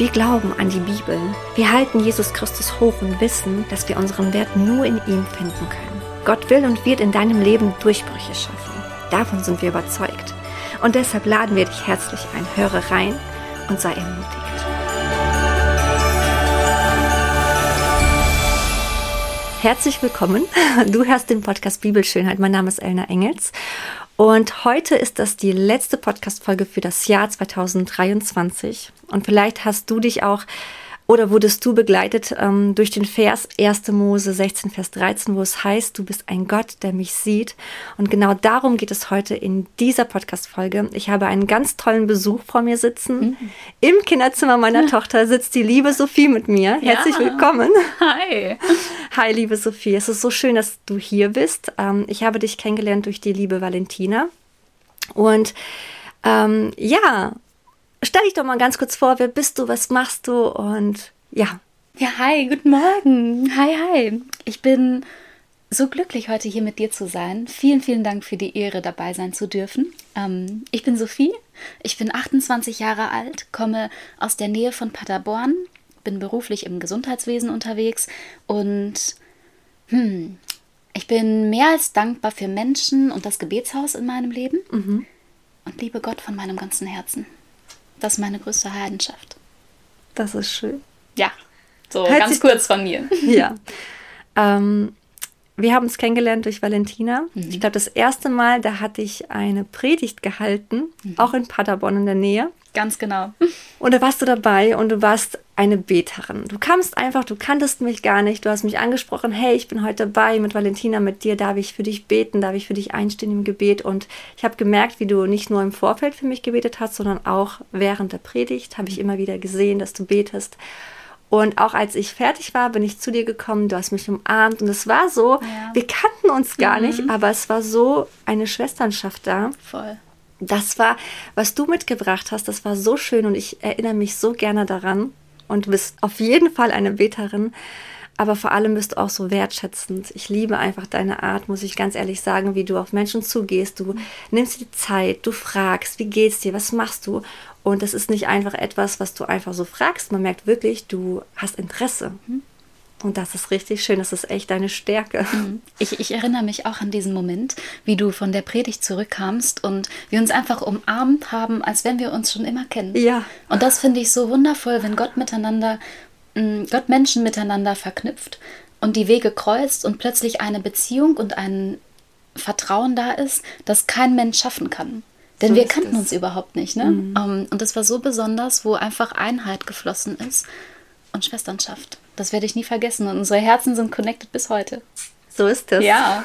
Wir glauben an die Bibel. Wir halten Jesus Christus hoch und wissen, dass wir unseren Wert nur in ihm finden können. Gott will und wird in deinem Leben Durchbrüche schaffen. Davon sind wir überzeugt. Und deshalb laden wir dich herzlich ein. Höre rein und sei ermutigt. Herzlich willkommen. Du hörst den Podcast Bibelschönheit. Mein Name ist Elna Engels und heute ist das die letzte Podcast-Folge für das Jahr 2023. Und vielleicht hast du dich auch oder wurdest du begleitet ähm, durch den Vers 1. Mose 16, Vers 13, wo es heißt, du bist ein Gott, der mich sieht. Und genau darum geht es heute in dieser Podcast-Folge. Ich habe einen ganz tollen Besuch vor mir sitzen. Mhm. Im Kinderzimmer meiner Tochter sitzt die liebe Sophie mit mir. Herzlich ja. willkommen. Hi. Hi, liebe Sophie. Es ist so schön, dass du hier bist. Ähm, ich habe dich kennengelernt durch die liebe Valentina. Und ähm, ja, stell dich doch mal ganz kurz vor, wer bist du, was machst du und ja. Ja, hi, guten Morgen. Hi, hi. Ich bin so glücklich, heute hier mit dir zu sein. Vielen, vielen Dank für die Ehre, dabei sein zu dürfen. Ähm, ich bin Sophie, ich bin 28 Jahre alt, komme aus der Nähe von Paderborn, bin beruflich im Gesundheitswesen unterwegs und hm, ich bin mehr als dankbar für Menschen und das Gebetshaus in meinem Leben mhm. und liebe Gott von meinem ganzen Herzen. Das ist meine größte Leidenschaft. Das ist schön. Ja, so Hört ganz kurz von mir. Ja. Ähm, wir haben uns kennengelernt durch Valentina. Mhm. Ich glaube, das erste Mal, da hatte ich eine Predigt gehalten, mhm. auch in Paderborn in der Nähe. Ganz genau. Und da warst du dabei und du warst eine Beterin. Du kamst einfach, du kanntest mich gar nicht, du hast mich angesprochen, hey, ich bin heute dabei mit Valentina, mit dir, darf ich für dich beten, darf ich für dich einstehen im Gebet. Und ich habe gemerkt, wie du nicht nur im Vorfeld für mich gebetet hast, sondern auch während der Predigt habe ich immer wieder gesehen, dass du betest. Und auch als ich fertig war, bin ich zu dir gekommen, du hast mich umarmt und es war so, ja. wir kannten uns gar mhm. nicht, aber es war so eine Schwesternschaft da. Voll. Das war, was du mitgebracht hast, das war so schön und ich erinnere mich so gerne daran. Und du bist auf jeden Fall eine Beterin, aber vor allem bist du auch so wertschätzend. Ich liebe einfach deine Art, muss ich ganz ehrlich sagen, wie du auf Menschen zugehst. Du nimmst dir Zeit, du fragst, wie geht's dir, was machst du? Und das ist nicht einfach etwas, was du einfach so fragst. Man merkt wirklich, du hast Interesse. Mhm. Und das ist richtig schön, das ist echt deine Stärke. Mhm. Ich, ich, erinnere mich auch an diesen Moment, wie du von der Predigt zurückkamst und wir uns einfach umarmt haben, als wenn wir uns schon immer kennen. Ja. Und das finde ich so wundervoll, wenn Gott miteinander, mm, Gott Menschen miteinander verknüpft und die Wege kreuzt und plötzlich eine Beziehung und ein Vertrauen da ist, das kein Mensch schaffen kann. Denn so wir kannten es. uns überhaupt nicht. Ne? Mhm. Um, und das war so besonders, wo einfach Einheit geflossen ist und Schwesternschaft. Das werde ich nie vergessen. Und unsere Herzen sind connected bis heute. So ist es. Ja.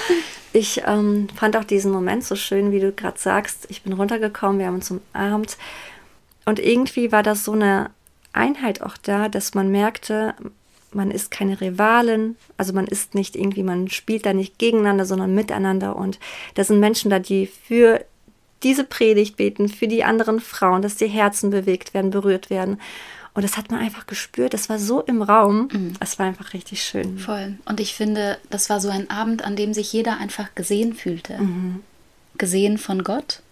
ich ähm, fand auch diesen Moment so schön, wie du gerade sagst. Ich bin runtergekommen, wir haben uns umarmt. Und irgendwie war das so eine Einheit auch da, dass man merkte, man ist keine Rivalen, also man ist nicht irgendwie, man spielt da nicht gegeneinander, sondern miteinander. Und da sind Menschen da, die für diese Predigt beten, für die anderen Frauen, dass die Herzen bewegt werden, berührt werden. Und das hat man einfach gespürt. Das war so im Raum. Mhm. Es war einfach richtig schön. Voll. Und ich finde, das war so ein Abend, an dem sich jeder einfach gesehen fühlte. Mhm. Gesehen von Gott,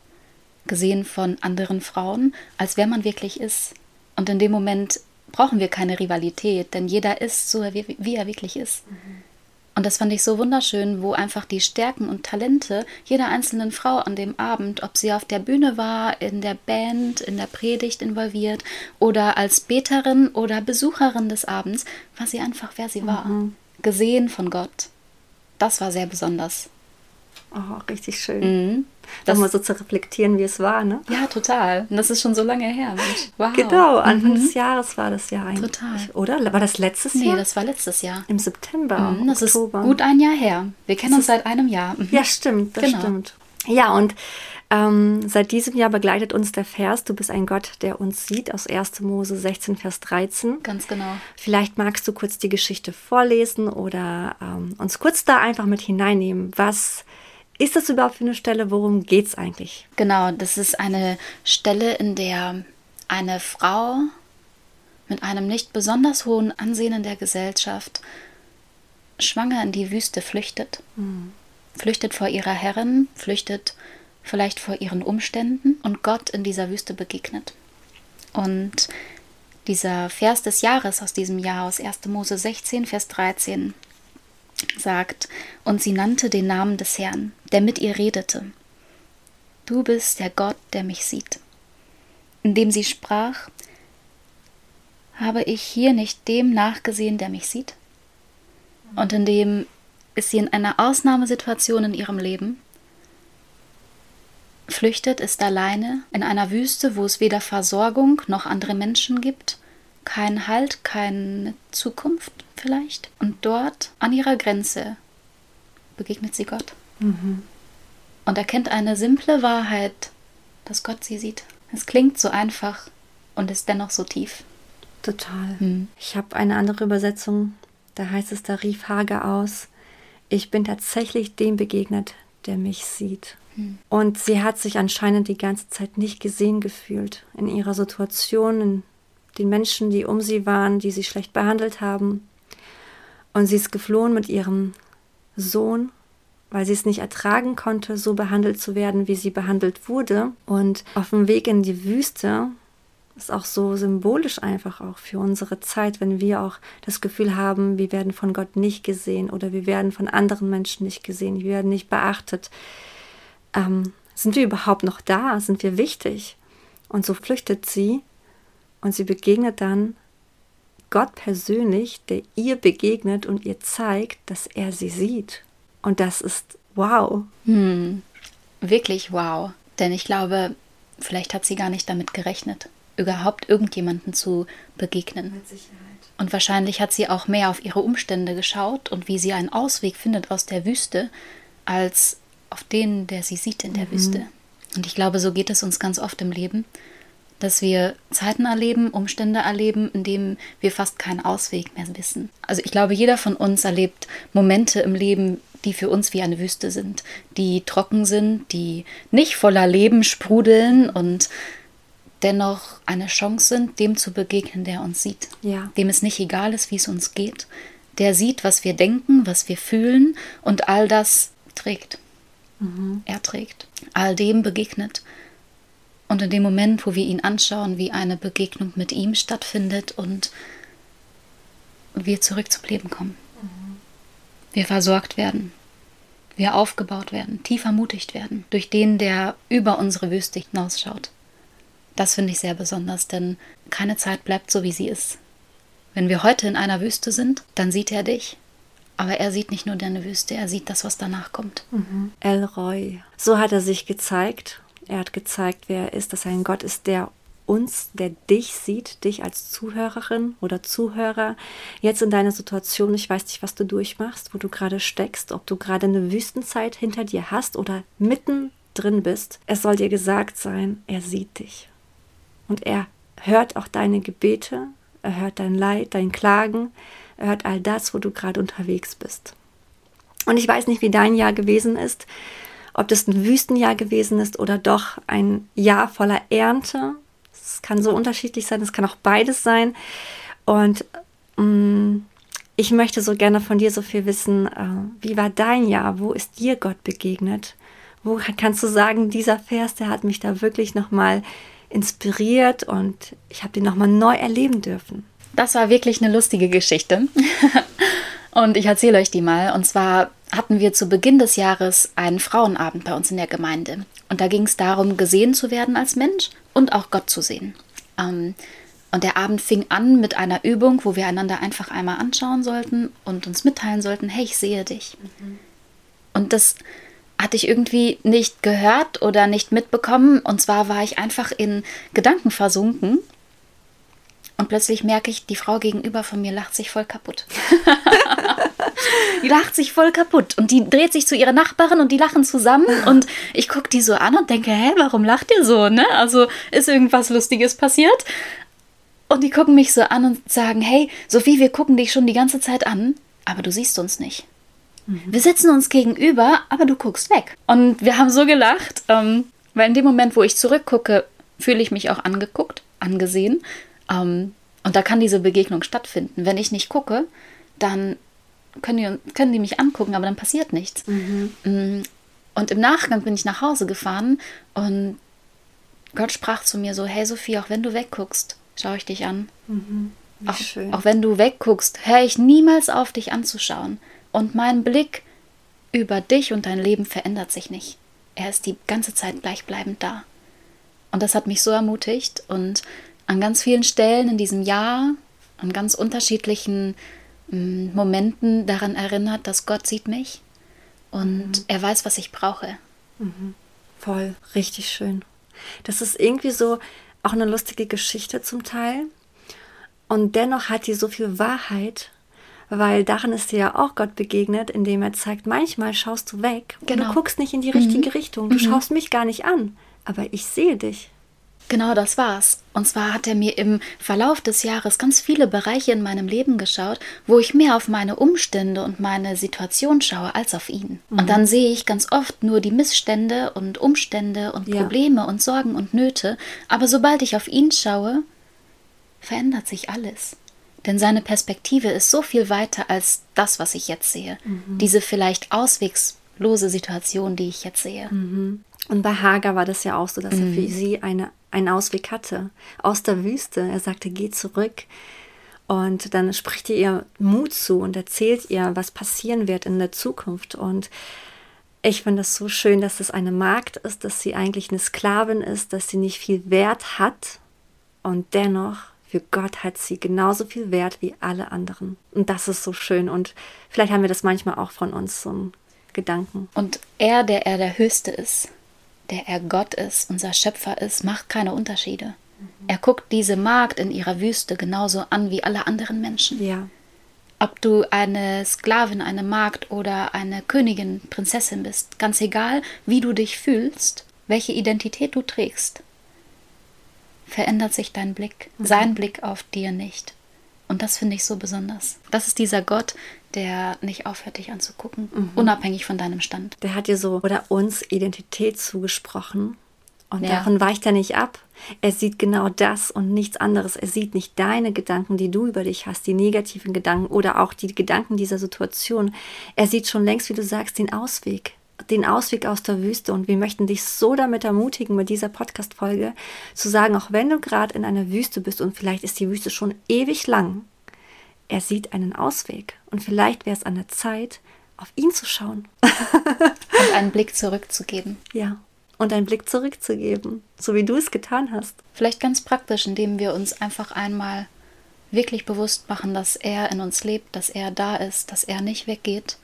gesehen von anderen Frauen, als wer man wirklich ist. Und in dem Moment brauchen wir keine Rivalität, denn jeder ist so, wie, wie er wirklich ist. Mhm. Und das fand ich so wunderschön, wo einfach die Stärken und Talente jeder einzelnen Frau an dem Abend, ob sie auf der Bühne war, in der Band, in der Predigt involviert oder als Beterin oder Besucherin des Abends, war sie einfach, wer sie war. Mhm. Gesehen von Gott. Das war sehr besonders. Oh, richtig schön. Mhm. Das mal so zu reflektieren, wie es war, ne? Ja, total. Und das ist schon so lange her, Mensch. Wow. Genau, Anfang mhm. des Jahres war das ja eigentlich. Total. Oder? War das letztes nee, Jahr? Nee, das war letztes Jahr. Im September. Mhm, das Oktober. ist gut ein Jahr her. Wir kennen das uns seit einem Jahr. Mhm. Ja, stimmt, das genau. stimmt. Ja, und Ähm, seit diesem Jahr begleitet uns der Vers, du bist ein Gott, der uns sieht, aus 1. Mose 16, Vers 13. Ganz genau. Vielleicht magst du kurz die Geschichte vorlesen oder ähm, uns kurz da einfach mit hineinnehmen. Was ist das überhaupt für eine Stelle? Worum geht es eigentlich? Genau, das ist eine Stelle, in der eine Frau mit einem nicht besonders hohen Ansehen in der Gesellschaft schwanger in die Wüste flüchtet. Mhm. Flüchtet vor ihrer Herrin, flüchtet vielleicht vor ihren Umständen und Gott in dieser Wüste begegnet. Und dieser Vers des Jahres aus diesem Jahr, aus 1. Mose 16, Vers 13, sagt, und sie nannte den Namen des Herrn, der mit ihr redete. Du bist der Gott, der mich sieht. Indem sie sprach, habe ich hier nicht dem nachgesehen, der mich sieht? Und indem ist sie in einer Ausnahmesituation in ihrem Leben, flüchtet, ist alleine in einer Wüste, wo es weder Versorgung noch andere Menschen gibt, kein Halt, keine Zukunft vielleicht. Und dort an ihrer Grenze begegnet sie Gott. Mhm. Und erkennt eine simple Wahrheit, dass Gott sie sieht. Es klingt so einfach und ist dennoch so tief. Total. Hm. Ich habe eine andere Übersetzung, da heißt es, da rief Hager aus, ich bin tatsächlich dem begegnet, der mich sieht. Hm. Und sie hat sich anscheinend die ganze Zeit nicht gesehen gefühlt in ihrer Situation, in den Menschen, die um sie waren, die sie schlecht behandelt haben. Und sie ist geflohen mit ihrem Sohn, weil sie es nicht ertragen konnte, so behandelt zu werden, wie sie behandelt wurde. Und auf dem Weg in die Wüste ist auch so symbolisch einfach auch für unsere Zeit, wenn wir auch das Gefühl haben, wir werden von Gott nicht gesehen oder wir werden von anderen Menschen nicht gesehen, wir werden nicht beachtet. Ähm, sind wir überhaupt noch da? Sind wir wichtig? Und so flüchtet sie und sie begegnet dann Gott persönlich, der ihr begegnet und ihr zeigt, dass er sie sieht. Und das ist wow. Hm, wirklich wow. Denn ich glaube, vielleicht hat sie gar nicht damit gerechnet überhaupt irgendjemanden zu begegnen. Mit Sicherheit. Und wahrscheinlich hat sie auch mehr auf ihre Umstände geschaut und wie sie einen Ausweg findet aus der Wüste, als auf den, der sie sieht in der mhm. Wüste. Und ich glaube, so geht es uns ganz oft im Leben, dass wir Zeiten erleben, Umstände erleben, in denen wir fast keinen Ausweg mehr wissen. Also ich glaube, jeder von uns erlebt Momente im Leben, die für uns wie eine Wüste sind, die trocken sind, die nicht voller Leben sprudeln und dennoch eine Chance sind, dem zu begegnen, der uns sieht. Ja. Dem es nicht egal ist, wie es uns geht. Der sieht, was wir denken, was wir fühlen und all das trägt. Mhm. Er trägt. All dem begegnet. Und in dem Moment, wo wir ihn anschauen, wie eine Begegnung mit ihm stattfindet und wir zurück zum Leben kommen. Mhm. Wir versorgt werden. Wir aufgebaut werden, tief ermutigt werden durch den, der über unsere Wüste hinausschaut. Das finde ich sehr besonders, denn keine Zeit bleibt so, wie sie ist. Wenn wir heute in einer Wüste sind, dann sieht er dich. Aber er sieht nicht nur deine Wüste, er sieht das, was danach kommt. Mhm. Elroy. So hat er sich gezeigt. Er hat gezeigt, wer er ist, dass er ein Gott ist, der uns, der dich sieht, dich als Zuhörerin oder Zuhörer, jetzt in deiner Situation, ich weiß nicht, was du durchmachst, wo du gerade steckst, ob du gerade eine Wüstenzeit hinter dir hast oder mitten drin bist. Es soll dir gesagt sein, er sieht dich. Und er hört auch deine Gebete, er hört dein Leid, dein Klagen, er hört all das, wo du gerade unterwegs bist. Und ich weiß nicht, wie dein Jahr gewesen ist, ob das ein Wüstenjahr gewesen ist oder doch ein Jahr voller Ernte. Es kann so unterschiedlich sein, es kann auch beides sein. Und mh, mm, ich möchte so gerne von dir so viel wissen, äh, wie war dein Jahr? Wo ist dir Gott begegnet? Wo kannst du sagen, dieser Vers, der hat mich da wirklich nochmal inspiriert und ich habe den nochmal neu erleben dürfen. Das war wirklich eine lustige Geschichte. und ich erzähle euch die mal. Und zwar hatten wir zu Beginn des Jahres einen Frauenabend bei uns in der Gemeinde. Und da ging es darum, gesehen zu werden als Mensch und auch Gott zu sehen. Ähm, und der Abend fing an mit einer Übung, wo wir einander einfach einmal anschauen sollten und uns mitteilen sollten, hey, ich sehe dich. Mhm. Und das hatte ich irgendwie nicht gehört oder nicht mitbekommen. Und zwar war ich einfach in Gedanken versunken. Und plötzlich merke ich, die Frau gegenüber von mir lacht sich voll kaputt. Die lacht sich voll kaputt und die dreht sich zu ihrer Nachbarin und die lachen zusammen und ich gucke die so an und denke, hä, warum lacht ihr so, ne? Also ist irgendwas Lustiges passiert? Und die gucken mich so an und sagen, hey, Sophie, wir gucken dich schon die ganze Zeit an, aber du siehst uns nicht. Mhm. Wir sitzen uns gegenüber, aber du guckst weg. Und wir haben so gelacht, ähm, weil in dem Moment, wo ich zurückgucke, fühle ich mich auch angeguckt, angesehen. Ähm, und da kann diese Begegnung stattfinden. Wenn ich nicht gucke, dann können die, können die mich angucken, aber dann passiert nichts. Mhm. Mm, und im Nachgang bin ich nach Hause gefahren und Gott sprach zu mir so, hey Sophie, auch wenn du wegguckst, schaue ich dich an. Mhm. Auch, auch, wenn du wegguckst, höre ich niemals auf, dich anzuschauen. Und mein Blick über dich und dein Leben verändert sich nicht. Er ist die ganze Zeit gleichbleibend da. Und das hat mich so ermutigt und an ganz vielen Stellen in diesem Jahr, an ganz unterschiedlichen mm, Momenten daran erinnert, dass Gott sieht mich und mhm. er weiß, was ich brauche. Mhm. Voll, richtig schön. Das ist irgendwie so auch eine lustige Geschichte zum Teil. Und dennoch hat die so viel Wahrheit, weil darin ist dir ja auch Gott begegnet, indem er zeigt, manchmal schaust du weg genau. und du genau. guckst nicht in die richtige mhm. Richtung. Du mhm. schaust mich gar nicht an, aber ich sehe dich. Genau das war's. Und zwar hat er mir im Verlauf des Jahres ganz viele Bereiche in meinem Leben geschaut, wo ich mehr auf meine Umstände und meine Situation schaue als auf ihn. Mhm. Und dann sehe ich ganz oft nur die Missstände und Umstände und Probleme ja. und Sorgen und Nöte. Aber sobald ich auf ihn schaue, verändert sich alles. Denn seine Perspektive ist so viel weiter als das, was ich jetzt sehe. Mhm. Diese vielleicht auswegslose Situation, die ich jetzt sehe. Mhm. Und bei Hagar war das ja auch so, dass er für mhm. sie eine, einen Ausweg hatte. Aus der Wüste. Er sagte, geh zurück. Und dann spricht er ihr Mut zu und erzählt ihr, was passieren wird in der Zukunft. Und ich finde das so schön, dass es eine Magd ist, dass sie eigentlich eine Sklavin ist, dass sie nicht viel Wert hat und dennoch für Gott hat sie genauso viel Wert wie alle anderen. Und das ist so schön. Und vielleicht haben wir das manchmal auch von uns, einen Gedanken. Und er, der er der Höchste ist, der er Gott ist, unser Schöpfer ist, macht keine Unterschiede. Mhm. Er guckt diese Magd in ihrer Wüste genauso an wie alle anderen Menschen. Ja. Ob du eine Sklavin, eine Magd oder eine Königin, Prinzessin bist, ganz egal, wie du dich fühlst, welche Identität du trägst, verändert sich dein Blick, mhm. sein Blick auf dir nicht. Und das finde ich so besonders. Das ist dieser Gott, der nicht aufhört, dich anzugucken, mhm. unabhängig von deinem Stand. Der hat dir so oder uns Identität zugesprochen. Und ja. davon weicht er nicht ab. Er sieht genau das und nichts anderes. Er sieht nicht deine Gedanken, die du über dich hast, die negativen Gedanken oder auch die Gedanken dieser Situation. Er sieht schon längst, wie du sagst, den Ausweg den Ausweg aus der Wüste und wir möchten dich so damit ermutigen mit dieser Podcast-Folge zu sagen, auch wenn du gerade in einer Wüste bist und vielleicht ist die Wüste schon ewig lang, er sieht einen Ausweg und vielleicht wäre es an der Zeit, auf ihn zu schauen. und einen Blick zurückzugeben. Ja, und einen Blick zurückzugeben, so wie du es getan hast. Vielleicht ganz praktisch, indem wir uns einfach einmal wirklich bewusst machen, dass er in uns lebt, dass er da ist, dass er nicht weggeht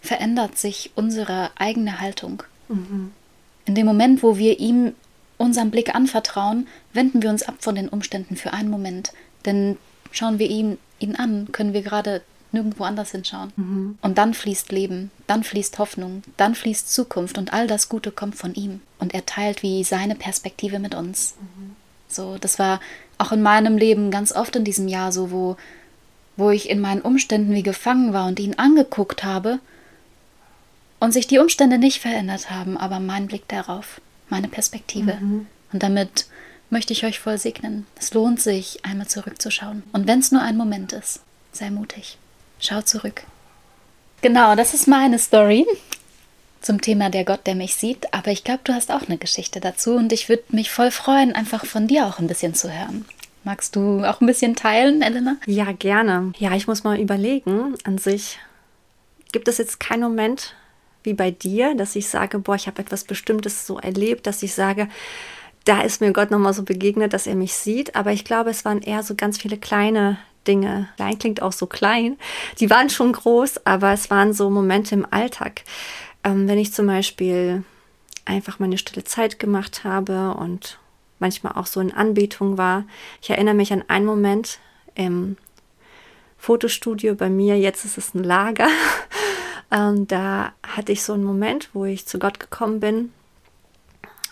verändert sich unsere eigene Haltung. Mhm. In dem Moment, wo wir ihm unseren Blick anvertrauen, wenden wir uns ab von den Umständen für einen Moment. Denn schauen wir ihn, ihn an, können wir gerade nirgendwo anders hinschauen. Mhm. Und dann fließt Leben, dann fließt Hoffnung, dann fließt Zukunft und all das Gute kommt von ihm. Und er teilt wie seine Perspektive mit uns. Mhm. So, das war auch in meinem Leben ganz oft in diesem Jahr so, wo, wo ich in meinen Umständen wie gefangen war und ihn angeguckt habe und sich die Umstände nicht verändert haben, aber mein Blick darauf, meine Perspektive. Mhm. Und damit möchte ich euch voll segnen. Es lohnt sich, einmal zurückzuschauen. Und wenn es nur ein Moment ist, sei mutig. Schau zurück. Genau, das ist meine Story zum Thema der Gott, der mich sieht. Aber ich glaube, du hast auch eine Geschichte dazu und ich würde mich voll freuen, einfach von dir auch ein bisschen zu hören. Magst du auch ein bisschen teilen, Elena? Ja, gerne. Ja, ich muss mal überlegen. An sich gibt es jetzt keinen Moment, wie bei dir, dass ich sage, boah, ich habe etwas Bestimmtes so erlebt, dass ich sage, da ist mir Gott nochmal so begegnet, dass er mich sieht. Aber ich glaube, es waren eher so ganz viele kleine Dinge. Klein klingt auch so klein. Die waren schon groß, aber es waren so Momente im Alltag. Ähm, wenn ich zum Beispiel einfach meine stille Zeit gemacht habe und manchmal auch so in Anbetung war. Ich erinnere mich an einen Moment im Fotostudio bei mir, jetzt ist es ein Lager Ähm, da hatte ich so einen Moment, wo ich zu Gott gekommen bin.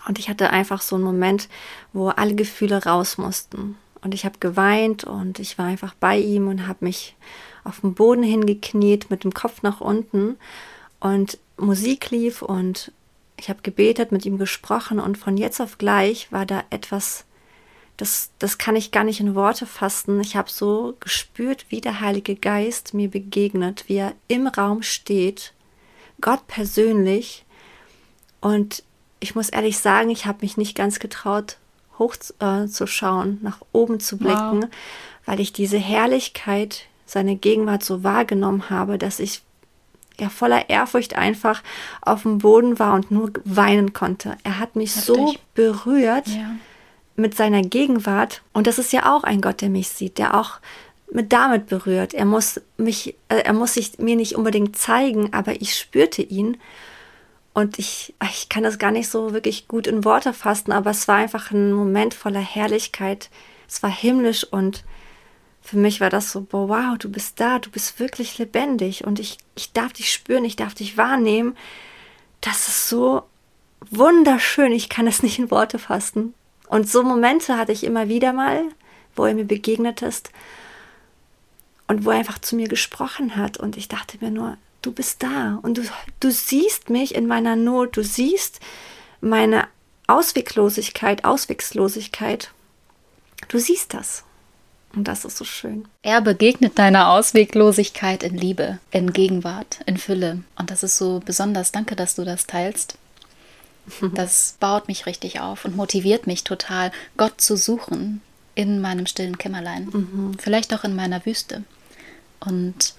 Und ich hatte einfach so einen Moment, wo alle Gefühle raus mussten. Und ich habe geweint und ich war einfach bei ihm und habe mich auf dem Boden hingekniet mit dem Kopf nach unten. Und Musik lief und ich habe gebetet, mit ihm gesprochen und von jetzt auf gleich war da etwas, das, das kann ich gar nicht in Worte fassen. Ich habe so gespürt, wie der Heilige Geist mir begegnet, wie er im Raum steht, Gott persönlich. Und ich muss ehrlich sagen, ich habe mich nicht ganz getraut, hochzuschauen, äh, nach oben zu blicken, wow. weil ich diese Herrlichkeit, seine Gegenwart so wahrgenommen habe, dass ich ja voller Ehrfurcht einfach auf dem Boden war und nur weinen konnte. Er hat mich Heftig. so berührt ja. mit seiner Gegenwart. Und das ist ja auch ein Gott, der mich sieht, der auch mit damit berührt. Er muss mich, äh, er muss sich mir nicht unbedingt zeigen, aber ich spürte ihn. Und ich, ich kann das gar nicht so wirklich gut in Worte fassen, aber es war einfach ein Moment voller Herrlichkeit. Es war himmlisch und für mich war das so, wow, du bist da, du bist wirklich lebendig und ich, ich darf dich spüren, ich darf dich wahrnehmen. Das ist so wunderschön, ich kann es nicht in Worte fassen. Und so Momente hatte ich immer wieder mal, wo er mir begegnet ist und wo er einfach zu mir gesprochen hat und ich dachte mir nur, du bist da und du, du siehst mich in meiner Not, du siehst meine Ausweglosigkeit, Auswegslosigkeit. Du siehst das. Und das ist so schön. Er begegnet deiner Ausweglosigkeit in Liebe, in Gegenwart, in Fülle. Und das ist so besonders. Danke, dass du das teilst. Das baut mich richtig auf und motiviert mich total, Gott zu suchen in meinem stillen Kämmerlein. Mhm. Vielleicht auch in meiner Wüste. Und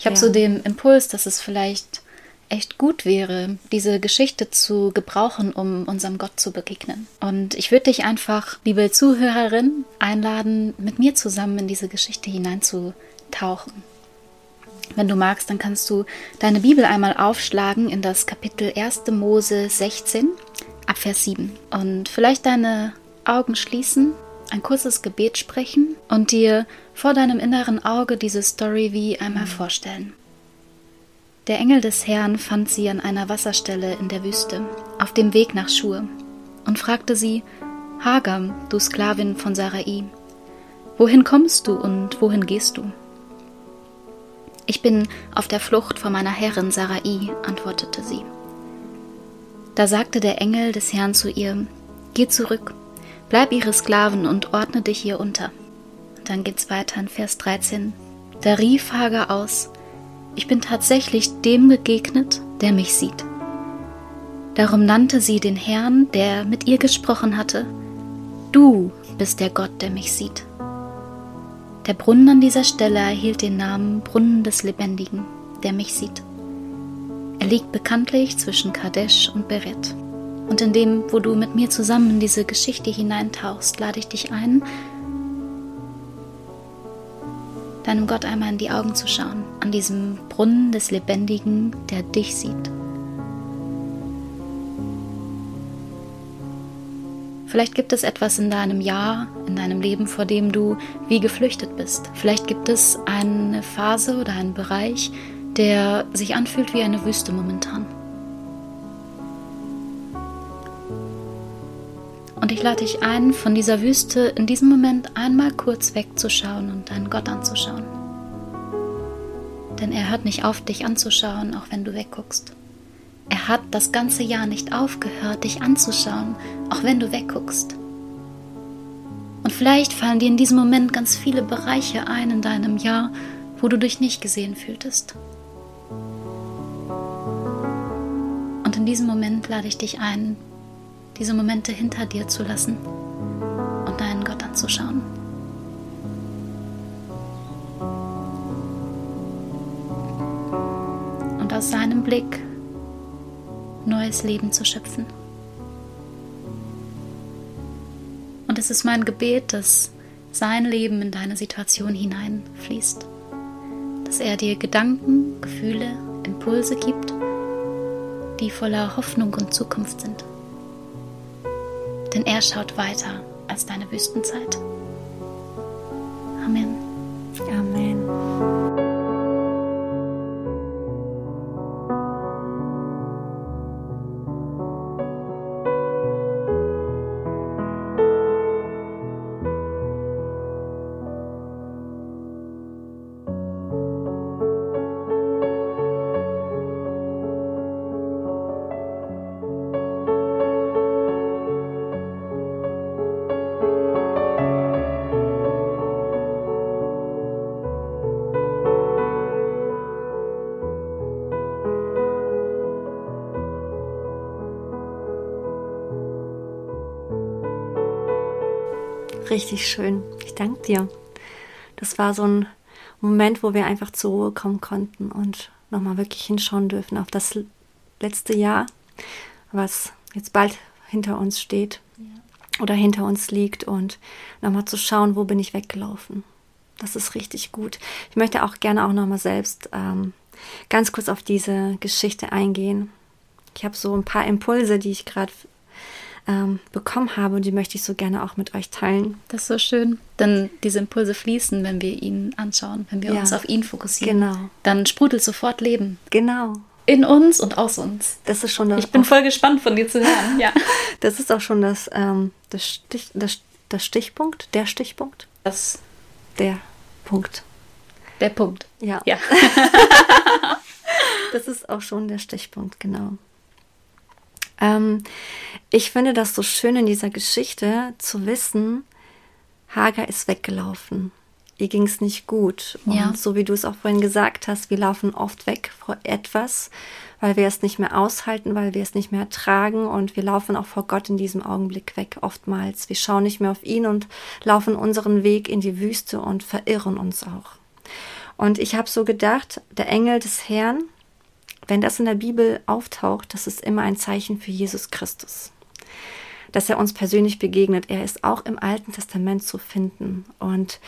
ich habe ja. so den Impuls, dass es vielleicht echt gut wäre, diese Geschichte zu gebrauchen, um unserem Gott zu begegnen. Und ich würde dich einfach, liebe Zuhörerin, einladen, mit mir zusammen in diese Geschichte hineinzutauchen. Wenn du magst, dann kannst du deine Bibel einmal aufschlagen in das Kapitel 1. Mose 16, Abvers 7. Und vielleicht deine Augen schließen, ein kurzes Gebet sprechen und dir vor deinem inneren Auge diese Story wie einmal vorstellen. Der Engel des Herrn fand sie an einer Wasserstelle in der Wüste, auf dem Weg nach Schur, und fragte sie, Hagar, du Sklavin von Sarai, wohin kommst du und wohin gehst du? Ich bin auf der Flucht vor meiner Herrin Sarai, antwortete sie. Da sagte der Engel des Herrn zu ihr, Geh zurück, bleib ihre Sklaven und ordne dich ihr unter. Dann geht's weiter in Vers 13. Da rief Hagar aus, ich bin tatsächlich dem begegnet, der mich sieht. Darum nannte sie den Herrn, der mit ihr gesprochen hatte, Du bist der Gott, der mich sieht. Der Brunnen an dieser Stelle erhielt den Namen Brunnen des Lebendigen, der mich sieht. Er liegt bekanntlich zwischen Kadesh und Beret. Und in dem, wo du mit mir zusammen in diese Geschichte hineintauchst, lade ich dich ein, deinem Gott einmal in die Augen zu schauen, an diesem Brunnen des Lebendigen, der dich sieht. Vielleicht gibt es etwas in deinem Jahr, in deinem Leben, vor dem du wie geflüchtet bist. Vielleicht gibt es eine Phase oder einen Bereich, der sich anfühlt wie eine Wüste momentan. Und ich lade dich ein, von dieser Wüste in diesem Moment einmal kurz wegzuschauen und deinen Gott anzuschauen. Denn er hört nicht auf, dich anzuschauen, auch wenn du wegguckst. Er hat das ganze Jahr nicht aufgehört, dich anzuschauen, auch wenn du wegguckst. Und vielleicht fallen dir in diesem Moment ganz viele Bereiche ein in deinem Jahr, wo du dich nicht gesehen fühltest. Und in diesem Moment lade ich dich ein, diese Momente hinter dir zu lassen und deinen Gott anzuschauen. Und aus seinem Blick neues Leben zu schöpfen. Und es ist mein Gebet, dass sein Leben in deine Situation hineinfließt, dass er dir Gedanken, Gefühle, Impulse gibt, die voller Hoffnung und Zukunft sind denn er schaut weiter als deine Wüstenzeit. Amen. Amen. Richtig schön. Ich danke dir. Das war so ein Moment, wo wir einfach zur Ruhe kommen konnten und nochmal wirklich hinschauen dürfen auf das letzte Jahr, was jetzt bald hinter uns steht ja. oder hinter uns liegt und nochmal zu schauen, wo bin ich weggelaufen. Das ist richtig gut. Ich möchte auch gerne auch nochmal selbst ähm, ganz kurz auf diese Geschichte eingehen. Ich habe so ein paar Impulse, die ich gerade ähm, bekommen habe und die möchte ich so gerne auch mit euch teilen. Das ist so schön, denn diese Impulse fließen, wenn wir ihn anschauen, wenn wir ja, uns auf ihn fokussieren. Genau. Dann sprudelt sofort Leben. Genau. In uns und aus uns. Das ist schon das. Ich bin voll gespannt von dir zu hören. Ja. Das ist auch schon das, ähm, das, Stich, das, das Stichpunkt, der Stichpunkt. Das. Der Punkt. Der Punkt. Ja. Ja. das ist auch schon der Stichpunkt, genau. Ähm, ich finde das so schön in dieser Geschichte zu wissen, Hagar ist weggelaufen. Ihr ging es nicht gut. Und ja. so wie du es auch vorhin gesagt hast, wir laufen oft weg vor etwas, weil wir es nicht mehr aushalten, weil wir es nicht mehr ertragen und wir laufen auch vor Gott in diesem Augenblick weg, oftmals. Wir schauen nicht mehr auf ihn und laufen unseren Weg in die Wüste und verirren uns auch. Und ich habe so gedacht, der Engel des Herrn, wenn das in der Bibel auftaucht, das ist immer ein Zeichen für Jesus Christus. Dass er uns persönlich begegnet. Er ist auch im Alten Testament zu finden. Und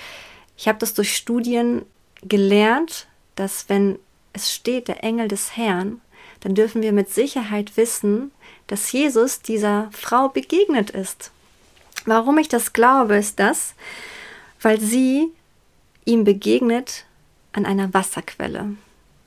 ich habe das durch Studien gelernt, dass wenn es steht, der Engel des Herrn, dann dürfen wir mit Sicherheit wissen, dass Jesus dieser Frau begegnet ist. Warum ich das glaube, ist das, weil sie ihm begegnet an einer Wasserquelle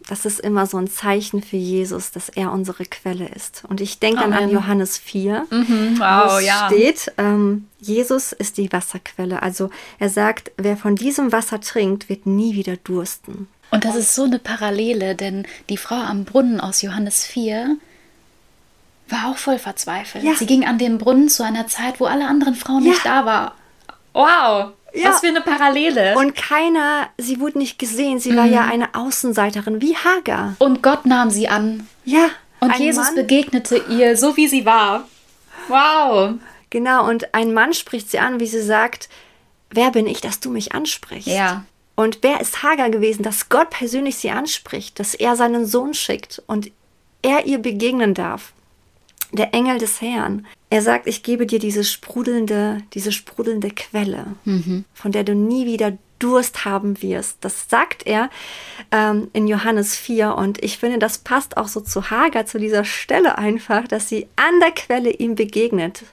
das ist immer so ein Zeichen für Jesus, dass er unsere Quelle ist. Und ich denke dann an Johannes 4, mhm, wow, wo ja. steht, ähm, Jesus ist die Wasserquelle. Also er sagt, wer von diesem Wasser trinkt, wird nie wieder dursten. Und das ist so eine Parallele, denn die Frau am Brunnen aus Johannes 4 war auch voll verzweifelt. Ja. Sie ging an den Brunnen zu einer Zeit, wo alle anderen Frauen ja. nicht da waren. Wow! Ja. Was für eine Parallele. Und keiner, sie wurde nicht gesehen. Sie mhm. war ja eine Außenseiterin, wie Hagar. Und Gott nahm sie an. Ja. Und Jesus Mann. begegnete ihr, so wie sie war. Wow. Genau, und ein Mann spricht sie an, wie sie sagt, wer bin ich, dass du mich ansprichst? Ja. Und wer ist Hagar gewesen, dass Gott persönlich sie anspricht, dass er seinen Sohn schickt und er ihr begegnen darf? Der Engel des Herrn. Er sagt, ich gebe dir diese sprudelnde, diese sprudelnde Quelle, mhm. von der du nie wieder Durst haben wirst. Das sagt er ähm, in Johannes 4 und ich finde, das passt auch so zu Hagar, zu dieser Stelle einfach, dass sie an der Quelle ihm begegnet.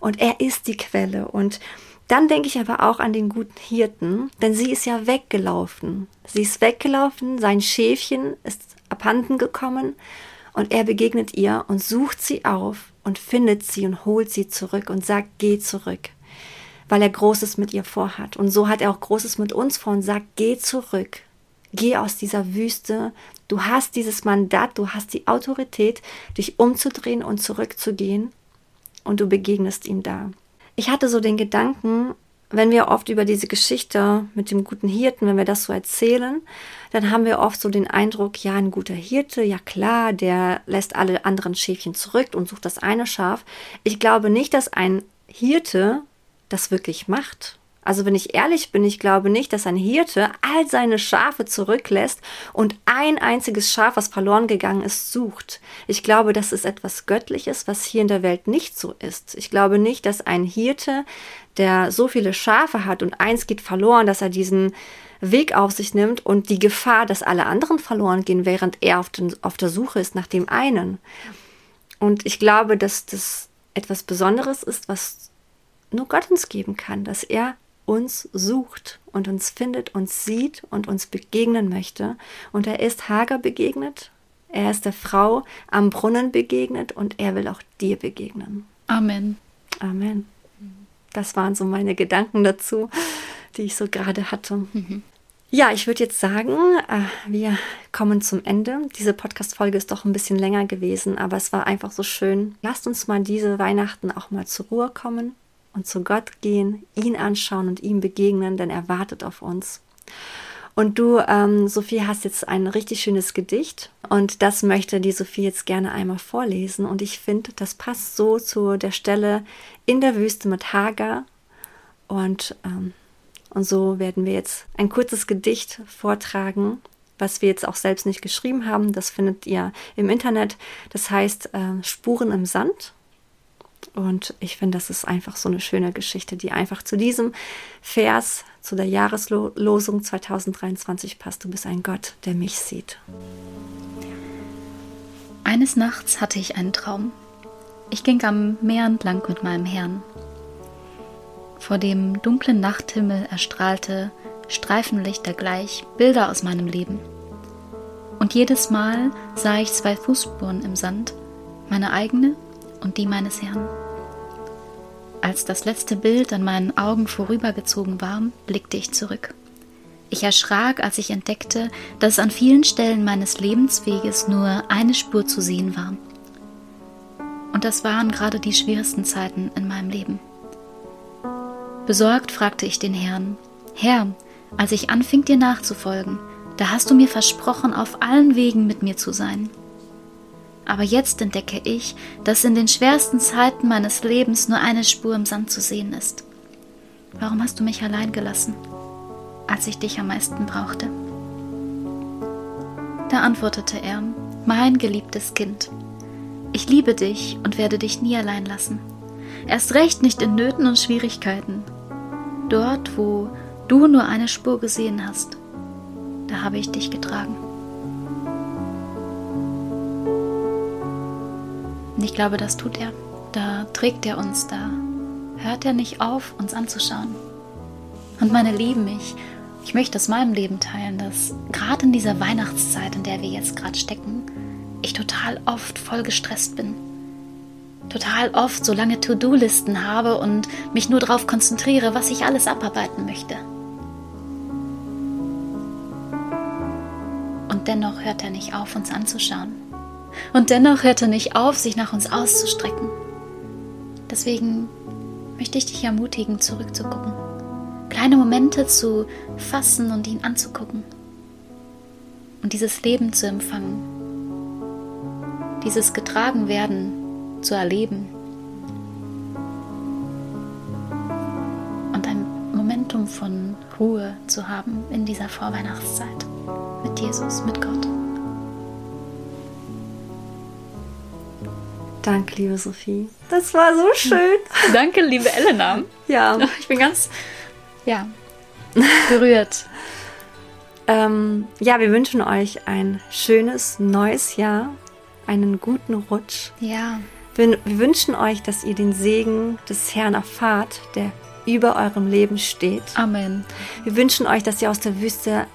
Und er ist die Quelle. Und dann denke ich aber auch an den guten Hirten, denn sie ist ja weggelaufen. Sie ist weggelaufen, sein Schäfchen ist abhanden gekommen und er begegnet ihr und sucht sie auf und findet sie und holt sie zurück und sagt, geh zurück, weil er Großes mit ihr vorhat. Und so hat er auch Großes mit uns vor und sagt, geh zurück, geh aus dieser Wüste. Du hast dieses Mandat, du hast die Autorität, dich umzudrehen und zurückzugehen und du begegnest ihm da. Ich hatte so den Gedanken, wenn wir oft über diese Geschichte mit dem guten Hirten, wenn wir das so erzählen, dann haben wir oft so den Eindruck, ja, ein guter Hirte, ja klar, der lässt alle anderen Schäfchen zurück und sucht das eine Schaf. Ich glaube nicht, dass ein Hirte das wirklich macht. Also wenn ich ehrlich bin, ich glaube nicht, dass ein Hirte all seine Schafe zurücklässt und ein einziges Schaf, was verloren gegangen ist, sucht. Ich glaube, das ist etwas Göttliches, was hier in der Welt nicht so ist. Ich glaube nicht, dass ein Hirte, der so viele Schafe hat und eins geht verloren, dass er diesen Weg auf sich nimmt und die Gefahr, dass alle anderen verloren gehen, während er auf, den, auf der Suche ist nach dem einen. Und ich glaube, dass das etwas Besonderes ist, was nur Gott uns geben kann, dass er uns sucht und uns findet, uns sieht und uns begegnen möchte. Und er ist Hager begegnet, er ist der Frau am Brunnen begegnet und er will auch dir begegnen. Amen. Amen. Das waren so meine Gedanken dazu, die ich so gerade hatte. Mhm. Ja, ich würde jetzt sagen, äh, wir kommen zum Ende. Diese Podcast-Folge ist doch ein bisschen länger gewesen, aber es war einfach so schön. Lasst uns mal diese Weihnachten auch mal zur Ruhe kommen und zu Gott gehen, ihn anschauen und ihm begegnen, denn er wartet auf uns. Und du, ähm, Sophie, hast jetzt ein richtig schönes Gedicht und das möchte die Sophie jetzt gerne einmal vorlesen. Und ich finde, das passt so zu der Stelle in der Wüste mit Hagar Und, ähm, und so werden wir jetzt ein kurzes Gedicht vortragen, was wir jetzt auch selbst nicht geschrieben haben. Das findet ihr im Internet. Das heißt äh, Spuren im Sand. Und ich finde, das ist einfach so eine schöne Geschichte, die einfach zu diesem Vers, zu der Jahreslosung 2023 passt. Du bist ein Gott, der mich sieht. Eines Nachts hatte ich einen Traum. Ich ging am Meer entlang mit meinem Herrn. Vor dem dunklen Nachthimmel erstrahlte Streifenlichter gleich Bilder aus meinem Leben. Und jedes Mal sah ich zwei Fußspuren im Sand, meine eigene und die meines Herrn. Als das letzte Bild an meinen Augen vorübergezogen war, blickte ich zurück. Ich erschrak, als ich entdeckte, dass an vielen Stellen meines Lebensweges nur eine Spur zu sehen war. Und das waren gerade die schwersten Zeiten in meinem Leben. Besorgt fragte ich den Herrn, Herr, als ich anfing dir nachzufolgen, da hast du mir versprochen, auf allen Wegen mit mir zu sein. Aber jetzt entdecke ich, dass in den schwersten Zeiten meines Lebens nur eine Spur im Sand zu sehen ist. Warum hast du mich allein gelassen? als ich dich am meisten brauchte. Da antwortete er, mein geliebtes Kind, ich liebe dich und werde dich nie allein lassen. Erst recht nicht in Nöten und Schwierigkeiten. Dort, wo du nur eine Spur gesehen hast, da habe ich dich getragen. Und ich glaube, das tut er. Da trägt er uns, da hört er nicht auf, uns anzuschauen. Und meine Lieben, ich ich möchte aus meinem Leben teilen, dass gerade in dieser Weihnachtszeit, in der wir jetzt gerade stecken, ich total oft voll gestresst bin. Total oft so lange To-Do-Listen habe und mich nur darauf konzentriere, was ich alles abarbeiten möchte. Und dennoch hört er nicht auf, uns anzuschauen. Und dennoch hört er nicht auf, sich nach uns auszustrecken. Deswegen möchte ich dich ermutigen, zurückzugucken kleine Momente zu fassen und ihn anzugucken und dieses Leben zu empfangen, dieses Getragenwerden zu erleben und ein Momentum von Ruhe zu haben in dieser Vorweihnachtszeit mit Jesus, mit Gott. Danke, liebe Sophie. Das war so schön. Danke, liebe Elena. Ja. Ich bin ganz ja, berührt. ähm, ja, wir wünschen euch ein schönes neues Jahr, einen guten Rutsch. Ja. Wir, wir wünschen euch, dass ihr den Segen des Herrn erfahrt, der über eurem Leben steht. Amen. Wir wünschen euch, dass ihr aus der Wüste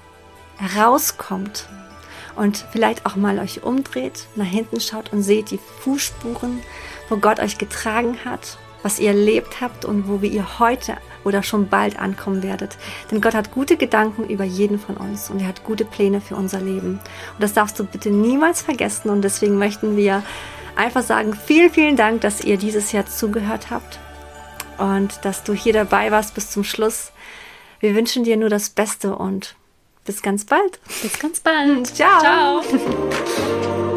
herauskommt und vielleicht auch mal euch umdreht, nach hinten schaut und seht die Fußspuren, wo Gott euch getragen hat, was ihr erlebt habt und wo ihr heute oder schon bald ankommen werdet. Denn Gott hat gute Gedanken über jeden von uns und er hat gute Pläne für unser Leben. Und das darfst du bitte niemals vergessen und deswegen möchten wir einfach sagen, vielen, vielen Dank, dass ihr dieses Jahr zugehört habt und dass du hier dabei warst bis zum Schluss. Wir wünschen dir nur das Beste und bis ganz bald. Bis ganz bald. Ciao. Ciao.